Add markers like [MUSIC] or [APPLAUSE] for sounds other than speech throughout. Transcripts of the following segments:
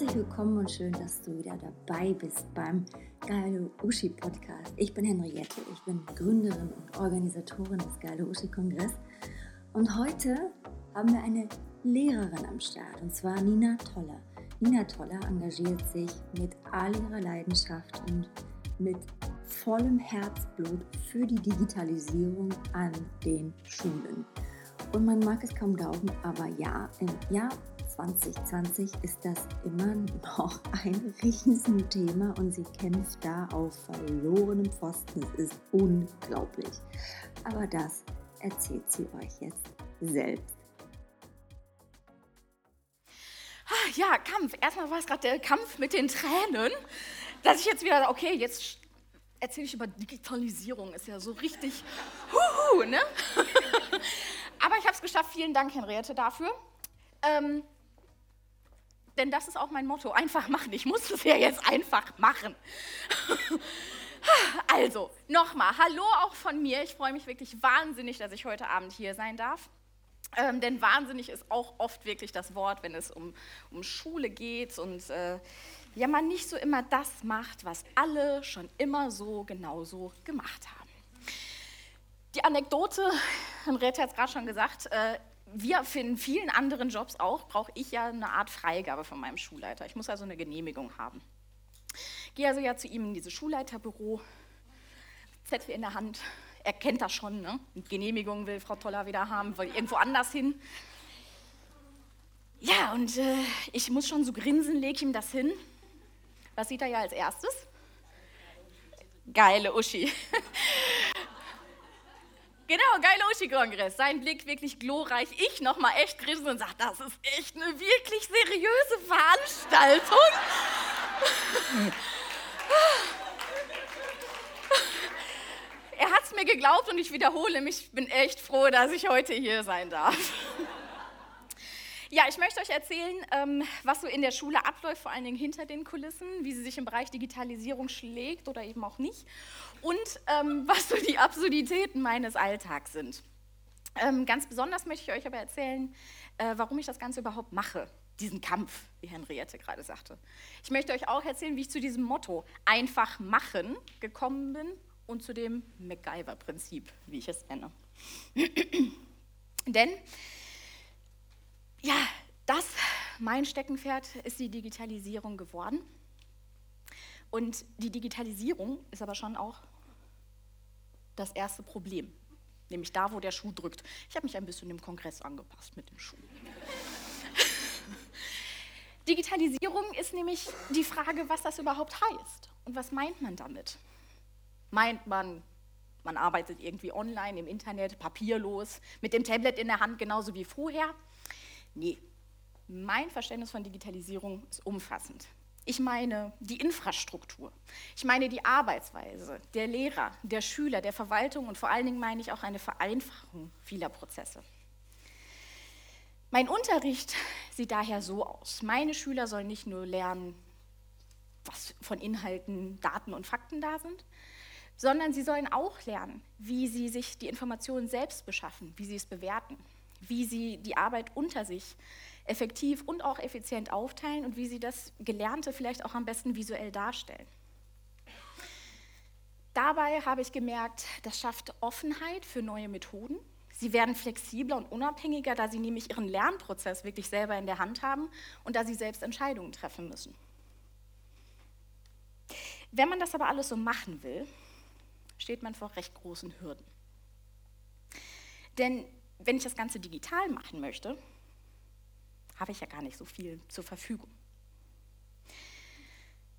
Herzlich willkommen und schön, dass du wieder dabei bist beim Geile Uschi Podcast. Ich bin Henriette, ich bin Gründerin und Organisatorin des Geile Uschi Kongress und heute haben wir eine Lehrerin am Start und zwar Nina Toller. Nina Toller engagiert sich mit all ihrer Leidenschaft und mit vollem Herzblut für die Digitalisierung an den Schulen. Und man mag es kaum glauben, aber ja, im Jahr 2020 ist das immer noch ein Riesenthema und sie kämpft da auf verlorenem Pfosten. Es ist unglaublich. Aber das erzählt sie euch jetzt selbst. Ah, ja, Kampf. Erstmal war es gerade der Kampf mit den Tränen, dass ich jetzt wieder, okay, jetzt erzähle ich über Digitalisierung, ist ja so richtig, huhu, ne? [LAUGHS] Aber ich habe es geschafft. Vielen Dank, Henriette, dafür. Ähm, denn das ist auch mein Motto, einfach machen. Ich muss es ja jetzt einfach machen. [LAUGHS] also, nochmal, hallo auch von mir. Ich freue mich wirklich wahnsinnig, dass ich heute Abend hier sein darf. Ähm, denn wahnsinnig ist auch oft wirklich das Wort, wenn es um, um Schule geht und äh, ja, man nicht so immer das macht, was alle schon immer so genauso gemacht haben. Die Anekdote, Henriette hat es gerade schon gesagt, äh, wir in vielen anderen Jobs auch, brauche ich ja eine Art Freigabe von meinem Schulleiter. Ich muss also eine Genehmigung haben. Gehe also ja zu ihm in dieses Schulleiterbüro, Zettel in der Hand. Er kennt das schon, ne? Genehmigung will Frau Toller wieder haben, will irgendwo anders hin. Ja, und äh, ich muss schon so grinsen, lege ihm das hin. Was sieht er ja als erstes? Geile Uschi. [LAUGHS] Genau, geile Uschi-Kongress. Sein Blick wirklich glorreich. Ich nochmal echt grinsen und sage, das ist echt eine wirklich seriöse Veranstaltung. [LAUGHS] er hat es mir geglaubt und ich wiederhole mich. Ich bin echt froh, dass ich heute hier sein darf. Ja, ich möchte euch erzählen, ähm, was so in der Schule abläuft, vor allen Dingen hinter den Kulissen, wie sie sich im Bereich Digitalisierung schlägt oder eben auch nicht und ähm, [LAUGHS] was so die Absurditäten meines Alltags sind. Ähm, ganz besonders möchte ich euch aber erzählen, äh, warum ich das Ganze überhaupt mache, diesen Kampf, wie Henriette gerade sagte. Ich möchte euch auch erzählen, wie ich zu diesem Motto einfach machen gekommen bin und zu dem MacGyver-Prinzip, wie ich es nenne. [CLEARS THROAT] Denn ja, das, mein Steckenpferd, ist die Digitalisierung geworden. Und die Digitalisierung ist aber schon auch das erste Problem, nämlich da, wo der Schuh drückt. Ich habe mich ein bisschen dem Kongress angepasst mit dem Schuh. [LAUGHS] Digitalisierung ist nämlich die Frage, was das überhaupt heißt und was meint man damit. Meint man, man arbeitet irgendwie online, im Internet, papierlos, mit dem Tablet in der Hand, genauso wie vorher? Nee, mein Verständnis von Digitalisierung ist umfassend. Ich meine die Infrastruktur. Ich meine die Arbeitsweise der Lehrer, der Schüler, der Verwaltung und vor allen Dingen meine ich auch eine Vereinfachung vieler Prozesse. Mein Unterricht sieht daher so aus. Meine Schüler sollen nicht nur lernen, was von Inhalten, Daten und Fakten da sind, sondern sie sollen auch lernen, wie sie sich die Informationen selbst beschaffen, wie sie es bewerten, wie sie die Arbeit unter sich effektiv und auch effizient aufteilen und wie sie das Gelernte vielleicht auch am besten visuell darstellen. Dabei habe ich gemerkt, das schafft Offenheit für neue Methoden. Sie werden flexibler und unabhängiger, da sie nämlich ihren Lernprozess wirklich selber in der Hand haben und da sie selbst Entscheidungen treffen müssen. Wenn man das aber alles so machen will, steht man vor recht großen Hürden. Denn wenn ich das Ganze digital machen möchte, habe ich ja gar nicht so viel zur Verfügung.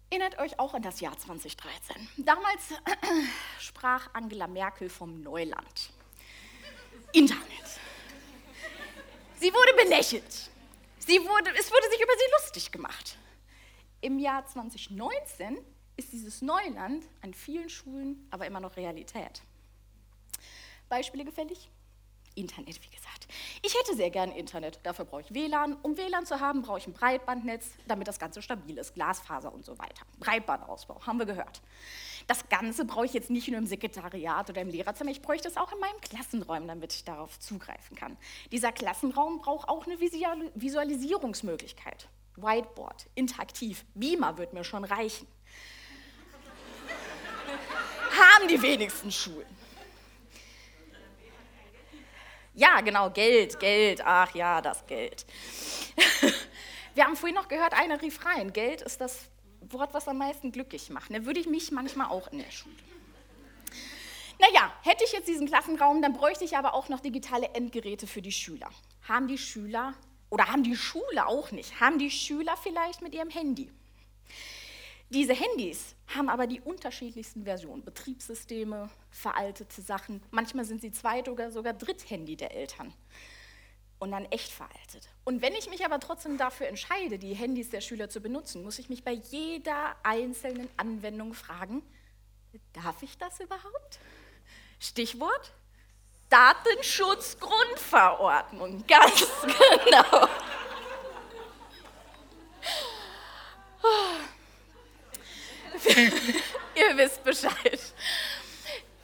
Erinnert euch auch an das Jahr 2013. Damals [CLEARS THROAT] sprach Angela Merkel vom Neuland. Internet. Sie wurde belächelt. Sie wurde, es wurde sich über sie lustig gemacht. Im Jahr 2019 ist dieses Neuland an vielen Schulen aber immer noch Realität. Beispiele gefällig? Internet, wie gesagt. Ich hätte sehr gern Internet. Dafür brauche ich WLAN. Um WLAN zu haben, brauche ich ein Breitbandnetz, damit das Ganze stabil ist. Glasfaser und so weiter. Breitbandausbau, haben wir gehört. Das Ganze brauche ich jetzt nicht nur im Sekretariat oder im Lehrerzimmer, ich bräuchte es auch in meinem Klassenraum, damit ich darauf zugreifen kann. Dieser Klassenraum braucht auch eine Visualisierungsmöglichkeit. Whiteboard, interaktiv, Beamer wird mir schon reichen. Haben die wenigsten Schulen. Ja, genau, Geld, Geld, ach ja, das Geld. [LAUGHS] Wir haben vorhin noch gehört, einer rief rein, Geld ist das Wort, was am meisten glücklich macht. Da ne, würde ich mich manchmal auch in der Schule. Naja, hätte ich jetzt diesen Klassenraum, dann bräuchte ich aber auch noch digitale Endgeräte für die Schüler. Haben die Schüler, oder haben die Schule auch nicht, haben die Schüler vielleicht mit ihrem Handy? Diese Handys haben aber die unterschiedlichsten Versionen, Betriebssysteme, veraltete Sachen. Manchmal sind sie Zweit- oder sogar Dritthandy der Eltern und dann echt veraltet. Und wenn ich mich aber trotzdem dafür entscheide, die Handys der Schüler zu benutzen, muss ich mich bei jeder einzelnen Anwendung fragen, darf ich das überhaupt? Stichwort Datenschutzgrundverordnung, [LAUGHS] ganz genau. [LAUGHS] Ihr wisst Bescheid.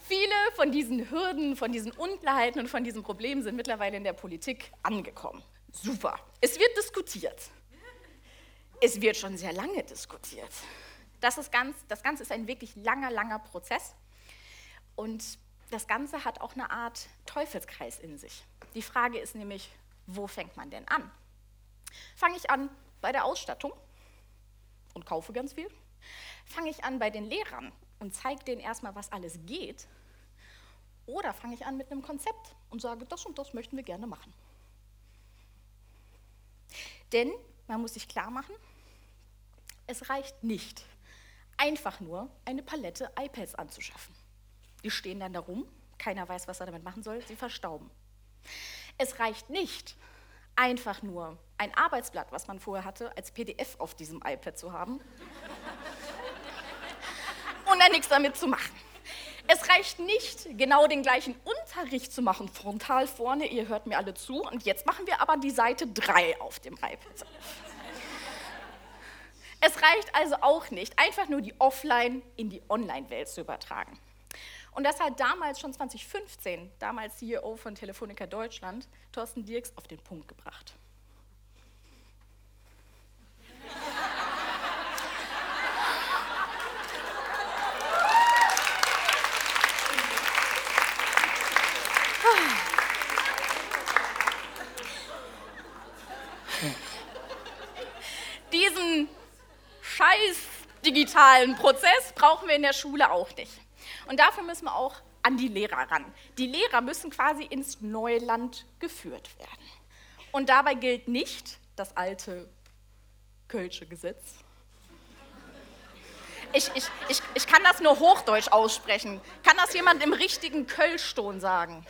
Viele von diesen Hürden, von diesen Unklarheiten und von diesen Problemen sind mittlerweile in der Politik angekommen. Super. Es wird diskutiert. Es wird schon sehr lange diskutiert. Das, ist ganz, das Ganze ist ein wirklich langer, langer Prozess. Und das Ganze hat auch eine Art Teufelskreis in sich. Die Frage ist nämlich, wo fängt man denn an? Fange ich an bei der Ausstattung und kaufe ganz viel? Fange ich an bei den Lehrern und zeige denen erstmal, was alles geht? Oder fange ich an mit einem Konzept und sage, das und das möchten wir gerne machen? Denn man muss sich klar machen, es reicht nicht, einfach nur eine Palette iPads anzuschaffen. Die stehen dann da rum, keiner weiß, was er damit machen soll, sie verstauben. Es reicht nicht, einfach nur ein Arbeitsblatt, was man vorher hatte, als PDF auf diesem iPad zu haben dann nichts damit zu machen. Es reicht nicht, genau den gleichen Unterricht zu machen, frontal vorne, ihr hört mir alle zu, und jetzt machen wir aber die Seite 3 auf dem iPad. Es reicht also auch nicht, einfach nur die Offline in die Online-Welt zu übertragen. Und das hat damals schon 2015, damals CEO von Telefonica Deutschland, Thorsten Dirks, auf den Punkt gebracht. Diesen scheiß digitalen Prozess brauchen wir in der Schule auch nicht. Und dafür müssen wir auch an die Lehrer ran. Die Lehrer müssen quasi ins Neuland geführt werden. Und dabei gilt nicht das alte Kölsche Gesetz. Ich, ich, ich, ich kann das nur Hochdeutsch aussprechen. Kann das jemand im richtigen Kölschton sagen?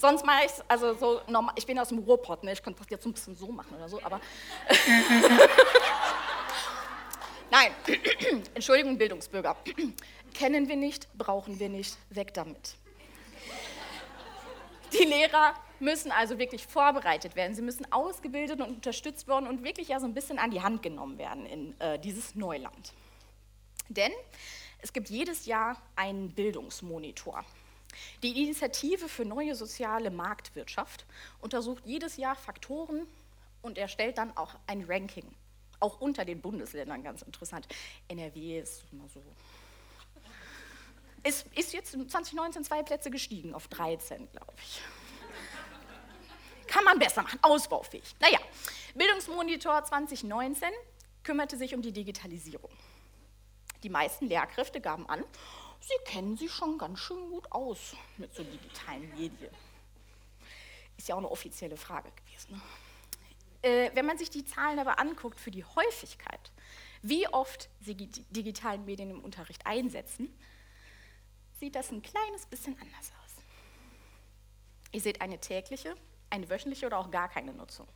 Sonst mache ich es, also so normal, ich bin aus dem Ruhrpott, ne? ich könnte das jetzt ein bisschen so machen oder so, aber. [LAUGHS] Nein, [CLEARS THROAT] Entschuldigung, Bildungsbürger. [CLEARS THROAT] Kennen wir nicht, brauchen wir nicht, weg damit. Die Lehrer müssen also wirklich vorbereitet werden. Sie müssen ausgebildet und unterstützt werden und wirklich ja so ein bisschen an die Hand genommen werden in äh, dieses Neuland. Denn es gibt jedes Jahr einen Bildungsmonitor. Die Initiative für neue soziale Marktwirtschaft untersucht jedes Jahr Faktoren und erstellt dann auch ein Ranking. Auch unter den Bundesländern ganz interessant. NRW ist immer so. Es ist jetzt 2019 zwei Plätze gestiegen auf 13, glaube ich. Kann man besser machen, ausbaufähig. Naja, Bildungsmonitor 2019 kümmerte sich um die Digitalisierung. Die meisten Lehrkräfte gaben an, Sie kennen sich schon ganz schön gut aus mit so digitalen Medien. Ist ja auch eine offizielle Frage gewesen. Ne? Äh, wenn man sich die Zahlen aber anguckt für die Häufigkeit, wie oft Sie die digitalen Medien im Unterricht einsetzen, sieht das ein kleines bisschen anders aus. Ihr seht eine tägliche, eine wöchentliche oder auch gar keine Nutzung.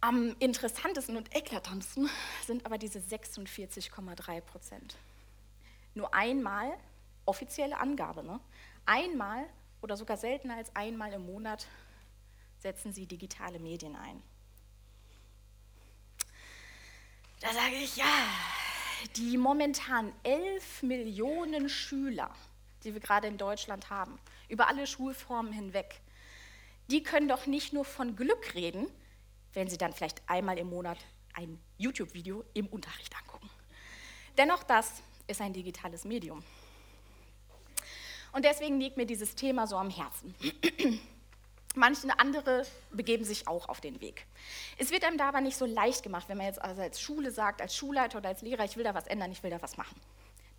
Am interessantesten und eklatantesten sind aber diese 46,3 Prozent nur einmal, offizielle Angabe, ne? einmal oder sogar seltener als einmal im Monat setzen sie digitale Medien ein. Da sage ich, ja, die momentan 11 Millionen Schüler, die wir gerade in Deutschland haben, über alle Schulformen hinweg, die können doch nicht nur von Glück reden, wenn sie dann vielleicht einmal im Monat ein YouTube-Video im Unterricht angucken. Dennoch, das ist ein digitales Medium. Und deswegen liegt mir dieses Thema so am Herzen. [CLEARS THROAT] Manche andere begeben sich auch auf den Weg. Es wird einem da aber nicht so leicht gemacht, wenn man jetzt also als Schule sagt, als Schulleiter oder als Lehrer, ich will da was ändern, ich will da was machen.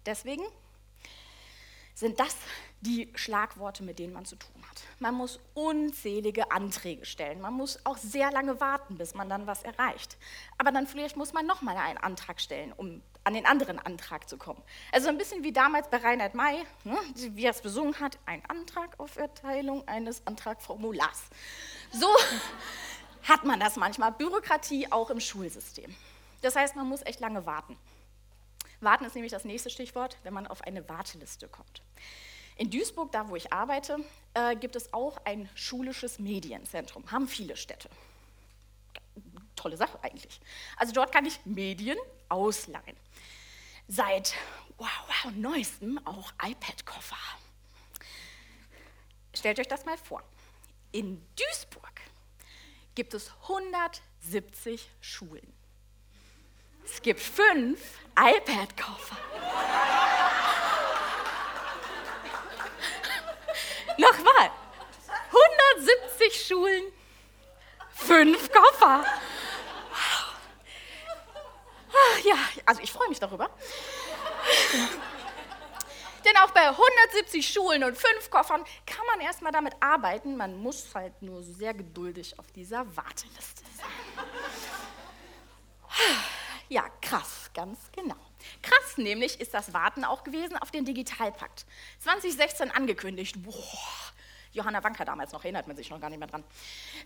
Deswegen sind das die Schlagworte, mit denen man zu tun hat. Man muss unzählige Anträge stellen. Man muss auch sehr lange warten, bis man dann was erreicht. Aber dann vielleicht muss man nochmal einen Antrag stellen, um an den anderen Antrag zu kommen. Also ein bisschen wie damals bei Reinhard May, ne, wie er es besungen hat, ein Antrag auf Erteilung eines Antragformulars. So [LAUGHS] hat man das manchmal. Bürokratie auch im Schulsystem. Das heißt, man muss echt lange warten. Warten ist nämlich das nächste Stichwort, wenn man auf eine Warteliste kommt. In Duisburg, da wo ich arbeite, äh, gibt es auch ein schulisches Medienzentrum. Haben viele Städte. Tolle Sache eigentlich. Also dort kann ich Medien ausleihen. Seit, wow, wow, neuestem auch iPad-Koffer. Stellt euch das mal vor. In Duisburg gibt es 170 Schulen. Es gibt fünf iPad-Koffer. [LAUGHS] Nochmal. 170 Schulen, fünf Koffer. [LAUGHS] Ja, also ich freue mich darüber. Denn auch bei 170 Schulen und fünf Koffern kann man erstmal damit arbeiten. Man muss halt nur sehr geduldig auf dieser Warteliste sein. Ja, krass, ganz genau. Krass nämlich ist das Warten auch gewesen auf den Digitalpakt. 2016 angekündigt. Boah, Johanna Wanker damals noch, erinnert man sich noch gar nicht mehr dran.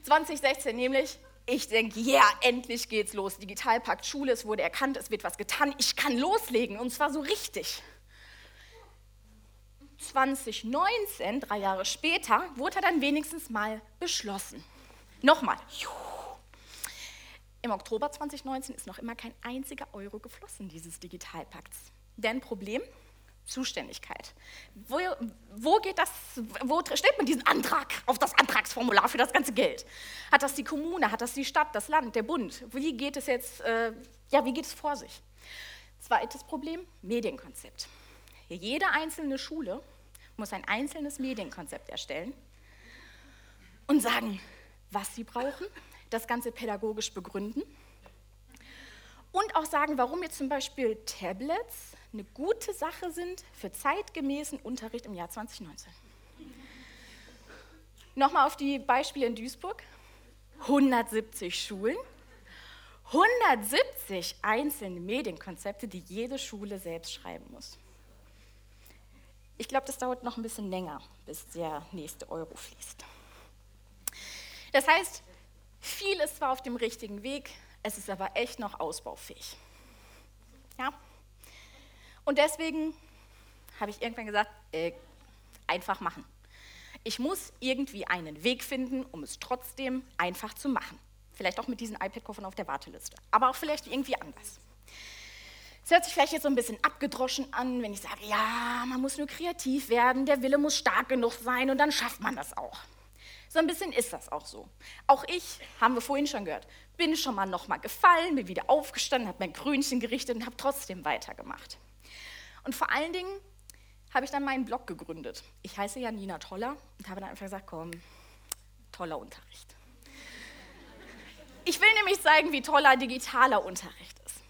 2016 nämlich, ich denke, ja, yeah, endlich geht's los. Digitalpakt, Schule, es wurde erkannt, es wird was getan. Ich kann loslegen und zwar so richtig. 2019, drei Jahre später, wurde dann wenigstens mal beschlossen. Nochmal. Im Oktober 2019 ist noch immer kein einziger Euro geflossen dieses Digitalpakts. Denn Problem? Zuständigkeit. Wo, wo, geht das, wo stellt man diesen Antrag auf das Antragsformular für das ganze Geld? Hat das die Kommune, hat das die Stadt, das Land, der Bund? Wie geht es jetzt, äh, ja, wie geht es vor sich? Zweites Problem, Medienkonzept. Jede einzelne Schule muss ein einzelnes Medienkonzept erstellen und sagen, was sie brauchen, das Ganze pädagogisch begründen und auch sagen, warum jetzt zum Beispiel Tablets eine gute Sache sind für zeitgemäßen Unterricht im Jahr 2019. Nochmal auf die Beispiele in Duisburg. 170 Schulen, 170 einzelne Medienkonzepte, die jede Schule selbst schreiben muss. Ich glaube, das dauert noch ein bisschen länger, bis der nächste Euro fließt. Das heißt, viel ist zwar auf dem richtigen Weg, es ist aber echt noch ausbaufähig. Ja? Und deswegen habe ich irgendwann gesagt, äh, einfach machen. Ich muss irgendwie einen Weg finden, um es trotzdem einfach zu machen. Vielleicht auch mit diesen iPad-Koffern auf der Warteliste, aber auch vielleicht irgendwie anders. Es hört sich vielleicht jetzt so ein bisschen abgedroschen an, wenn ich sage, ja, man muss nur kreativ werden, der Wille muss stark genug sein und dann schafft man das auch. So ein bisschen ist das auch so. Auch ich, haben wir vorhin schon gehört, bin schon mal nochmal gefallen, bin wieder aufgestanden, habe mein Krönchen gerichtet und habe trotzdem weitergemacht. Und vor allen Dingen habe ich dann meinen Blog gegründet. Ich heiße Janina Toller und habe dann einfach gesagt, komm, toller Unterricht. Ich will nämlich zeigen, wie toller digitaler Unterricht ist.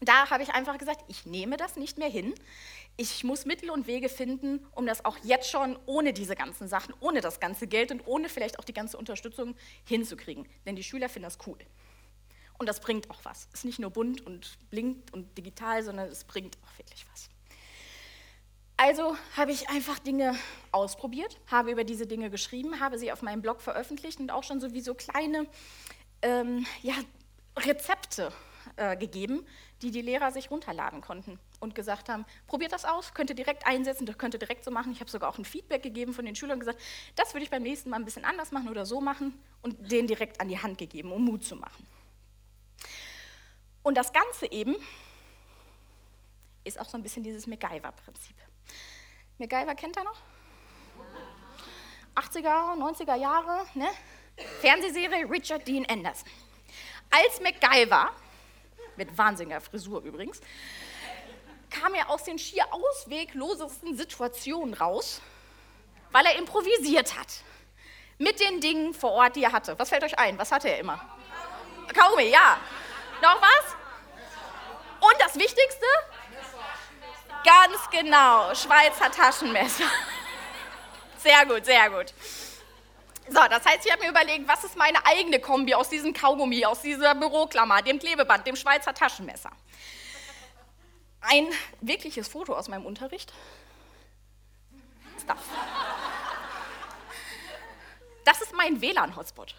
Da habe ich einfach gesagt, ich nehme das nicht mehr hin ich muss Mittel und Wege finden, um das auch jetzt schon ohne diese ganzen Sachen, ohne das ganze Geld und ohne vielleicht auch die ganze Unterstützung hinzukriegen. Denn die Schüler finden das cool. Und das bringt auch was. Es ist nicht nur bunt und blinkt und digital, sondern es bringt auch wirklich was. Also habe ich einfach Dinge ausprobiert, habe über diese Dinge geschrieben, habe sie auf meinem Blog veröffentlicht und auch schon sowieso kleine ähm, ja, Rezepte äh, gegeben, die die Lehrer sich runterladen konnten und gesagt haben, probiert das aus, könnt ihr direkt einsetzen, könnt ihr direkt so machen. Ich habe sogar auch ein Feedback gegeben von den Schülern gesagt, das würde ich beim nächsten Mal ein bisschen anders machen oder so machen und denen direkt an die Hand gegeben, um Mut zu machen. Und das Ganze eben ist auch so ein bisschen dieses MacGyver-Prinzip. MacGyver kennt ihr noch? 80er, 90er Jahre, ne? Fernsehserie Richard Dean Anderson. als MacGyver, mit wahnsinniger Frisur übrigens, kam er aus den schier ausweglosesten Situationen raus, weil er improvisiert hat. Mit den Dingen vor Ort, die er hatte. Was fällt euch ein? Was hatte er immer? Kaugummi, ja. Noch was? Und das Wichtigste? Ganz genau, Schweizer Taschenmesser. [LAUGHS] Sehr gut, sehr gut. So, das heißt, ich habe mir überlegt, was ist meine eigene Kombi aus diesem Kaugummi, aus dieser Büroklammer, dem Klebeband, dem Schweizer Taschenmesser. Ein wirkliches Foto aus meinem Unterricht. Das. Ist mein WLAN-Hotspot.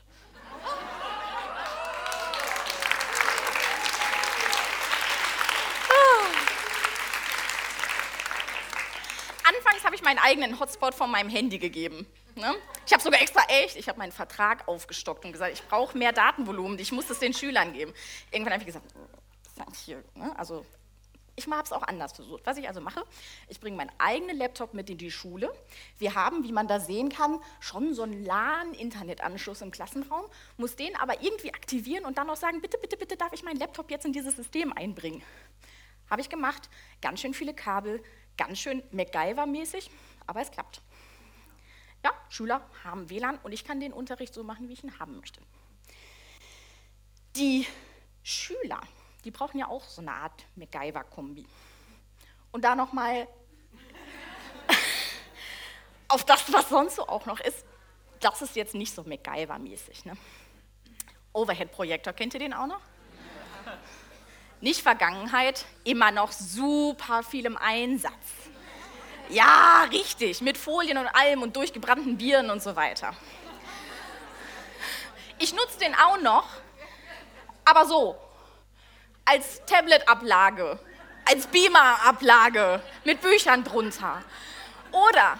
Anfangs habe ich meinen eigenen Hotspot von meinem Handy gegeben. Ne? Ich habe sogar extra echt, ich habe meinen Vertrag aufgestockt und gesagt, ich brauche mehr Datenvolumen, ich muss es den Schülern geben. Irgendwann habe ich gesagt, hier, ne? also ich habe es auch anders versucht. Was ich also mache, ich bringe meinen eigenen Laptop mit in die Schule. Wir haben, wie man da sehen kann, schon so einen LAN-Internetanschluss im Klassenraum, muss den aber irgendwie aktivieren und dann noch sagen, bitte, bitte, bitte darf ich meinen Laptop jetzt in dieses System einbringen. Habe ich gemacht, ganz schön viele Kabel, ganz schön MacGyver-mäßig, aber es klappt. Ja, Schüler haben WLAN und ich kann den Unterricht so machen, wie ich ihn haben möchte. Die Schüler die brauchen ja auch so eine Art MacGyver-Kombi. Und da nochmal [LAUGHS] auf das, was sonst so auch noch ist, das ist jetzt nicht so MacGyver-mäßig. Ne? Overhead-Projektor, kennt ihr den auch noch? Nicht Vergangenheit, immer noch super viel im Einsatz. Ja, richtig, mit Folien und allem und durchgebrannten Bieren und so weiter. Ich nutze den auch noch, aber so, als Tablet-Ablage, als Beamer-Ablage mit Büchern drunter. Oder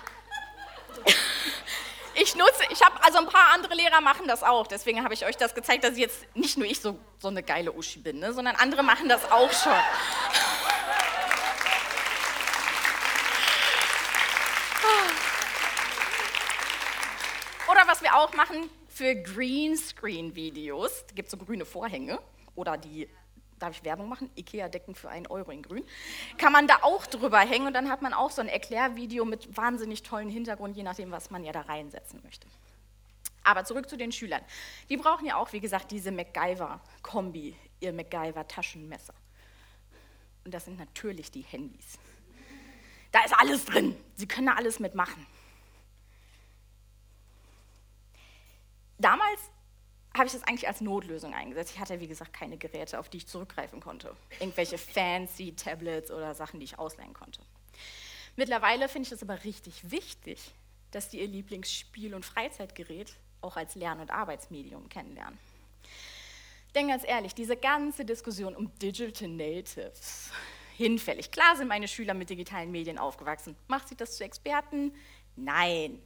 ich nutze, ich habe, also ein paar andere Lehrer machen das auch, deswegen habe ich euch das gezeigt, dass jetzt nicht nur ich so, so eine geile Uschi bin, ne, sondern andere machen das auch schon. [LAUGHS] Oder was wir auch machen für Greenscreen-Videos, gibt es so grüne Vorhänge oder die darf ich Werbung machen? Ikea-Decken für einen Euro in grün. Kann man da auch drüber hängen und dann hat man auch so ein Erklärvideo mit wahnsinnig tollen Hintergrund, je nachdem, was man ja da reinsetzen möchte. Aber zurück zu den Schülern. Die brauchen ja auch, wie gesagt, diese MacGyver-Kombi, ihr MacGyver-Taschenmesser. Und das sind natürlich die Handys. Da ist alles drin. Sie können da alles mitmachen. Damals habe ich das eigentlich als Notlösung eingesetzt. Ich hatte, wie gesagt, keine Geräte, auf die ich zurückgreifen konnte. Irgendwelche fancy Tablets oder Sachen, die ich ausleihen konnte. Mittlerweile finde ich es aber richtig wichtig, dass die ihr Lieblingsspiel- und Freizeitgerät auch als Lern- und Arbeitsmedium kennenlernen. Denn ganz ehrlich, diese ganze Diskussion um Digital Natives, hinfällig. Klar sind meine Schüler mit digitalen Medien aufgewachsen. Macht sie das zu Experten? Nein.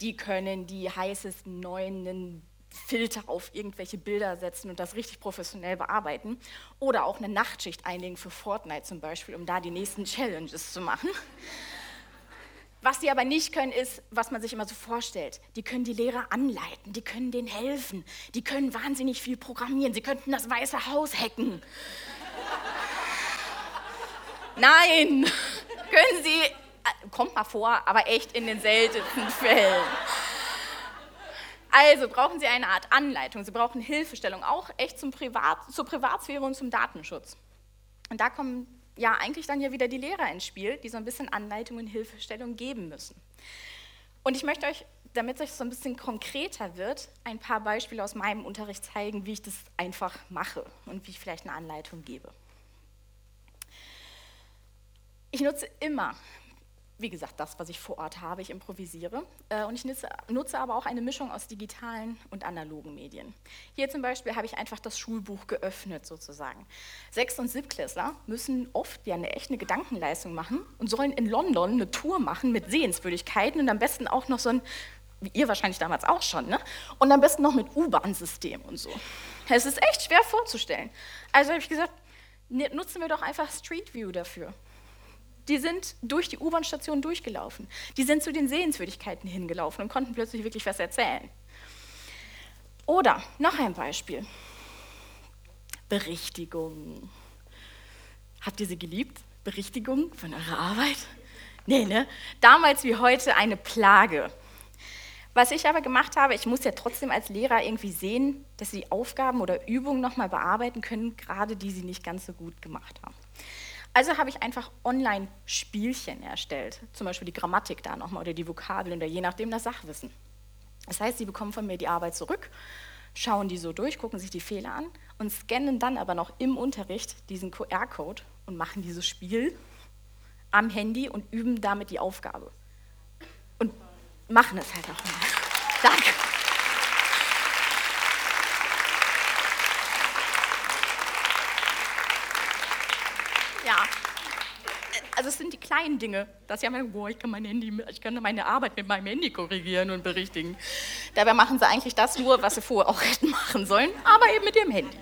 Die können die heißesten neuen Filter auf irgendwelche Bilder setzen und das richtig professionell bearbeiten. Oder auch eine Nachtschicht einlegen für Fortnite zum Beispiel, um da die nächsten Challenges zu machen. Was sie aber nicht können, ist, was man sich immer so vorstellt. Die können die Lehrer anleiten, die können denen helfen, die können wahnsinnig viel programmieren, sie könnten das Weiße Haus hacken. Nein, können sie, äh, kommt mal vor, aber echt in den seltensten Fällen. Also brauchen Sie eine Art Anleitung, Sie brauchen Hilfestellung, auch echt zum Privat, zur Privatsphäre und zum Datenschutz. Und da kommen ja eigentlich dann ja wieder die Lehrer ins Spiel, die so ein bisschen Anleitung und Hilfestellung geben müssen. Und ich möchte euch, damit es so ein bisschen konkreter wird, ein paar Beispiele aus meinem Unterricht zeigen, wie ich das einfach mache und wie ich vielleicht eine Anleitung gebe. Ich nutze immer wie gesagt, das, was ich vor Ort habe, ich improvisiere. Äh, und ich nutze, aber auch eine Mischung aus digitalen und analogen Medien. Hier zum Beispiel habe ich einfach das Schulbuch geöffnet, sozusagen. Sechst- und Siebtklässler müssen oft ja eine echte Gedankenleistung machen und sollen in London eine Tour machen mit Sehenswürdigkeiten und am besten auch noch so ein, wie ihr wahrscheinlich damals auch schon, ne? und am besten noch mit U-Bahn-System und so. Es ist echt schwer vorzustellen. Also habe ich gesagt, nutzen wir doch einfach Street View dafür die sind durch die U-Bahn-Station durchgelaufen. Die sind zu den Sehenswürdigkeiten hingelaufen und konnten plötzlich wirklich was erzählen. Oder noch ein Beispiel. Berichtigung. Habt ihr sie geliebt? Berichtigung von eurer Arbeit? Nee, ne? Damals wie heute eine Plage. Was ich aber gemacht habe, ich muss ja trotzdem als Lehrer irgendwie sehen, dass sie Aufgaben oder Übungen nochmal bearbeiten können, gerade die sie nicht ganz so gut gemacht haben. Also habe ich einfach Online-Spielchen erstellt, zum Beispiel die Grammatik da nochmal oder die Vokabeln oder je nachdem das Sachwissen. Das heißt, sie bekommen von mir die Arbeit zurück, schauen die so durch, gucken sich die Fehler an und scannen dann aber noch im Unterricht diesen QR-Code und machen dieses Spiel am Handy und üben damit die Aufgabe. Und machen es halt auch mal. Danke. Ja, also es sind die kleinen Dinge, dass ja man, boah, ich kann mein Handy, ich kann meine Arbeit mit meinem Handy korrigieren und berichtigen. Dabei machen sie eigentlich das nur, was sie vorher auch hätten machen sollen, aber eben mit ihrem Handy.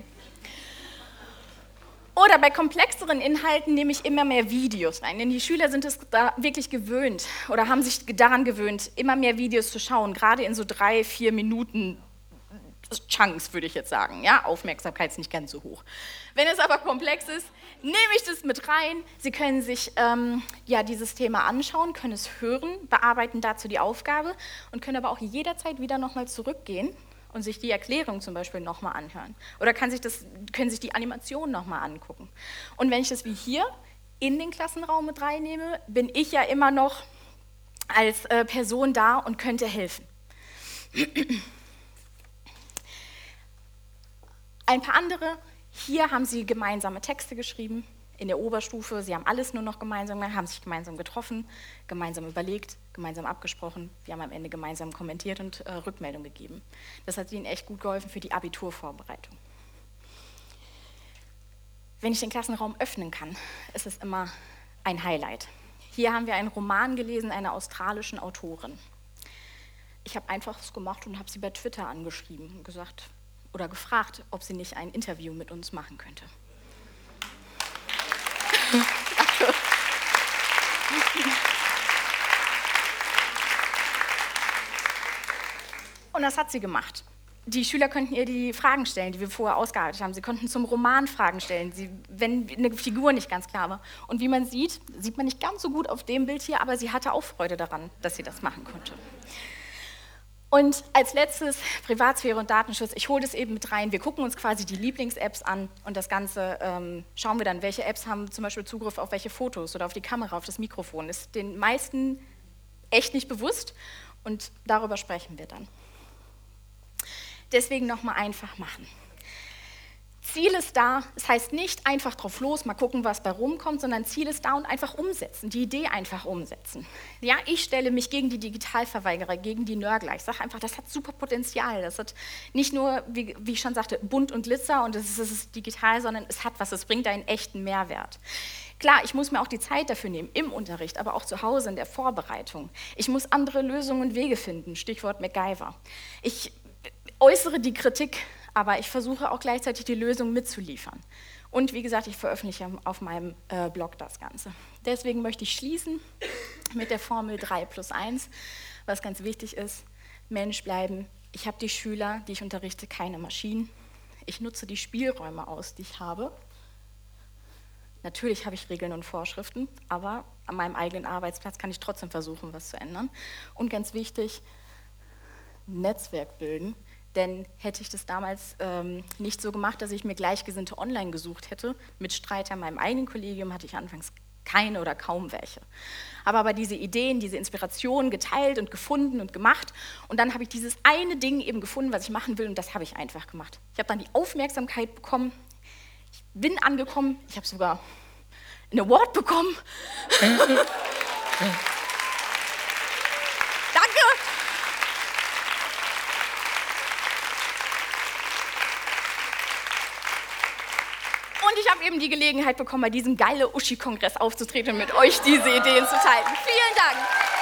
Oder bei komplexeren Inhalten nehme ich immer mehr Videos ein, denn die Schüler sind es da wirklich gewöhnt oder haben sich daran gewöhnt, immer mehr Videos zu schauen, gerade in so drei, vier Minuten Chunks, würde ich jetzt sagen. Ja, Aufmerksamkeit ist nicht ganz so hoch. Wenn es aber komplex ist, nehme ich das mit rein. Sie können sich ähm, ja, dieses Thema anschauen, können es hören, bearbeiten dazu die Aufgabe und können aber auch jederzeit wieder nochmal zurückgehen und sich die Erklärung zum Beispiel nochmal anhören. Oder kann sich das, können sich die Animation nochmal angucken. Und wenn ich das wie hier in den Klassenraum mit reinnehme, bin ich ja immer noch als äh, Person da und könnte helfen. Ein paar andere, hier haben sie gemeinsame Texte geschrieben, in der Oberstufe, sie haben alles nur noch gemeinsam haben sich gemeinsam getroffen, gemeinsam überlegt, gemeinsam abgesprochen. Wir haben am Ende gemeinsam kommentiert und äh, Rückmeldung gegeben. Das hat ihnen echt gut geholfen für die Abiturvorbereitung. Wenn ich den Klassenraum öffnen kann, ist es immer ein Highlight. Hier haben wir einen Roman gelesen einer australischen Autorin. Ich habe einfach es gemacht und habe sie bei Twitter angeschrieben und gesagt oder gefragt, ob sie nicht ein Interview mit uns machen könnte. Und das hat sie gemacht. Die Schüler konnten ihr die Fragen stellen, die wir vorher ausgearbeitet haben. Sie konnten zum Roman Fragen stellen, sie, wenn eine Figur nicht ganz klar war. Und wie man sieht, sieht man nicht ganz so gut auf dem Bild hier, aber sie hatte auch Freude daran, dass sie das machen konnte. Und als letztes Privatsphäre und Datenschutz. Ich hole das eben mit rein. Wir gucken uns quasi die Lieblings-Apps an und das Ganze ähm, schauen wir dann, welche Apps haben zum Beispiel Zugriff auf welche Fotos oder auf die Kamera, auf das Mikrofon. Ist den meisten echt nicht bewusst und darüber sprechen wir dann. Deswegen nochmal einfach machen. Ziel ist da, das heißt nicht einfach drauf los, mal gucken, was bei rumkommt, sondern Ziel ist da und einfach umsetzen, die Idee einfach umsetzen. Ja, ich stelle mich gegen die Digitalverweigerer, gegen die Nörgler. Ich sage einfach, das hat super Potenzial. Das hat nicht nur, wie, wie ich schon sagte, bunt und Glitzer und es ist, es ist digital, sondern es hat was, es bringt einen echten Mehrwert. Klar, ich muss mir auch die Zeit dafür nehmen, im Unterricht, aber auch zu Hause in der Vorbereitung. Ich muss andere Lösungen und Wege finden, Stichwort MacGyver. Ich äußere die Kritik aber ich versuche auch gleichzeitig die Lösung mitzuliefern. Und wie gesagt, ich veröffentliche auf meinem äh, Blog das Ganze. Deswegen möchte ich schließen mit der Formel 3 plus 1, was ganz wichtig ist. Mensch bleiben. Ich habe die Schüler, die ich unterrichte, keine Maschinen. Ich nutze die Spielräume aus, die ich habe. Natürlich habe ich Regeln und Vorschriften, aber an meinem eigenen Arbeitsplatz kann ich trotzdem versuchen, was zu ändern. Und ganz wichtig, Netzwerk bilden. Denn hätte ich das damals ähm, nicht so gemacht, dass ich mir Gleichgesinnte online gesucht hätte, mit Streit in meinem eigenen Kollegium hatte ich anfangs keine oder kaum welche. Habe aber diese Ideen, diese Inspirationen geteilt und gefunden und gemacht. Und dann habe ich dieses eine Ding eben gefunden, was ich machen will, und das habe ich einfach gemacht. Ich habe dann die Aufmerksamkeit bekommen, ich bin angekommen, ich habe sogar ein Award bekommen. Ich habe eben die Gelegenheit bekommen, bei diesem geile Uschi-Kongress aufzutreten und mit euch diese Ideen zu teilen. Vielen Dank.